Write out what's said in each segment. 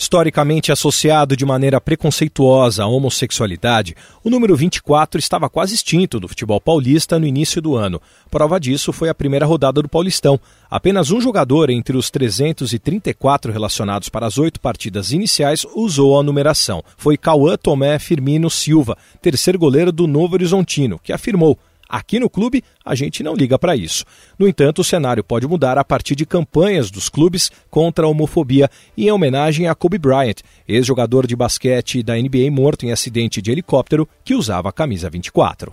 Historicamente associado de maneira preconceituosa à homossexualidade, o número 24 estava quase extinto do futebol paulista no início do ano. Prova disso foi a primeira rodada do Paulistão. Apenas um jogador entre os 334 relacionados para as oito partidas iniciais usou a numeração. Foi Cauã Tomé Firmino Silva, terceiro goleiro do Novo Horizontino, que afirmou Aqui no clube, a gente não liga para isso. No entanto, o cenário pode mudar a partir de campanhas dos clubes contra a homofobia em homenagem a Kobe Bryant, ex-jogador de basquete da NBA morto em acidente de helicóptero que usava a camisa 24.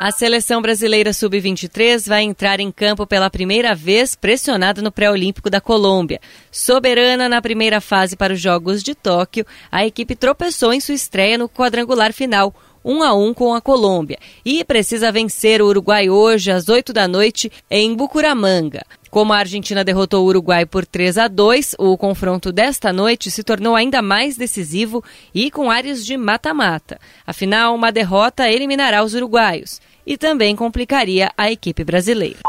A seleção brasileira sub-23 vai entrar em campo pela primeira vez pressionada no pré-olímpico da Colômbia. Soberana na primeira fase para os Jogos de Tóquio, a equipe tropeçou em sua estreia no quadrangular final, 1 a 1 com a Colômbia e precisa vencer o Uruguai hoje às 8 da noite em Bucuramanga. Como a Argentina derrotou o Uruguai por 3 a 2, o confronto desta noite se tornou ainda mais decisivo e com áreas de mata-mata. Afinal, uma derrota eliminará os uruguaios e também complicaria a equipe brasileira.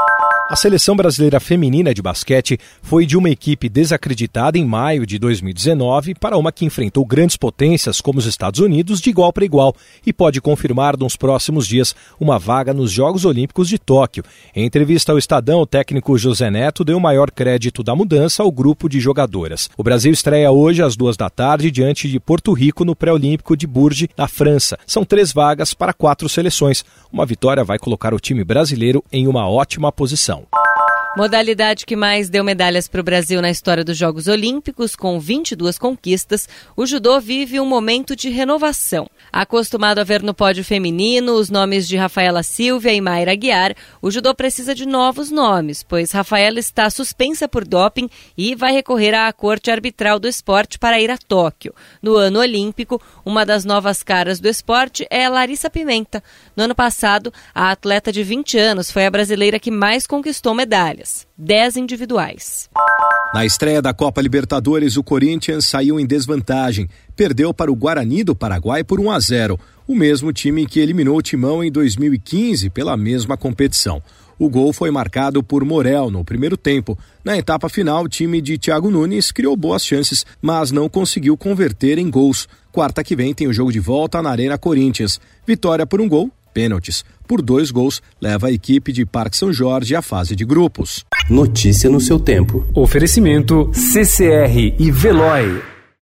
A seleção brasileira feminina de basquete foi de uma equipe desacreditada em maio de 2019 para uma que enfrentou grandes potências como os Estados Unidos de igual para igual e pode confirmar nos próximos dias uma vaga nos Jogos Olímpicos de Tóquio. Em entrevista ao Estadão, o técnico José Neto deu maior crédito da mudança ao grupo de jogadoras. O Brasil estreia hoje às duas da tarde diante de Porto Rico no pré-olímpico de Bourges, na França. São três vagas para quatro seleções. Uma vitória vai colocar o time brasileiro em uma ótima posição. Modalidade que mais deu medalhas para o Brasil na história dos Jogos Olímpicos, com 22 conquistas, o judô vive um momento de renovação. Acostumado a ver no pódio feminino os nomes de Rafaela Silvia e Mayra Guiar, o judô precisa de novos nomes, pois Rafaela está suspensa por doping e vai recorrer à Corte Arbitral do Esporte para ir a Tóquio. No ano olímpico, uma das novas caras do esporte é Larissa Pimenta. No ano passado, a atleta de 20 anos foi a brasileira que mais conquistou medalhas medalhas, 10 individuais. Na estreia da Copa Libertadores, o Corinthians saiu em desvantagem. Perdeu para o Guarani do Paraguai por 1 a 0, o mesmo time que eliminou o Timão em 2015 pela mesma competição. O gol foi marcado por Morel no primeiro tempo. Na etapa final, o time de Thiago Nunes criou boas chances, mas não conseguiu converter em gols. Quarta que vem tem o jogo de volta na Arena Corinthians. Vitória por um gol pênaltis. Por dois gols, leva a equipe de Parque São Jorge à fase de grupos. Notícia no seu tempo. Oferecimento CCR e Veloy.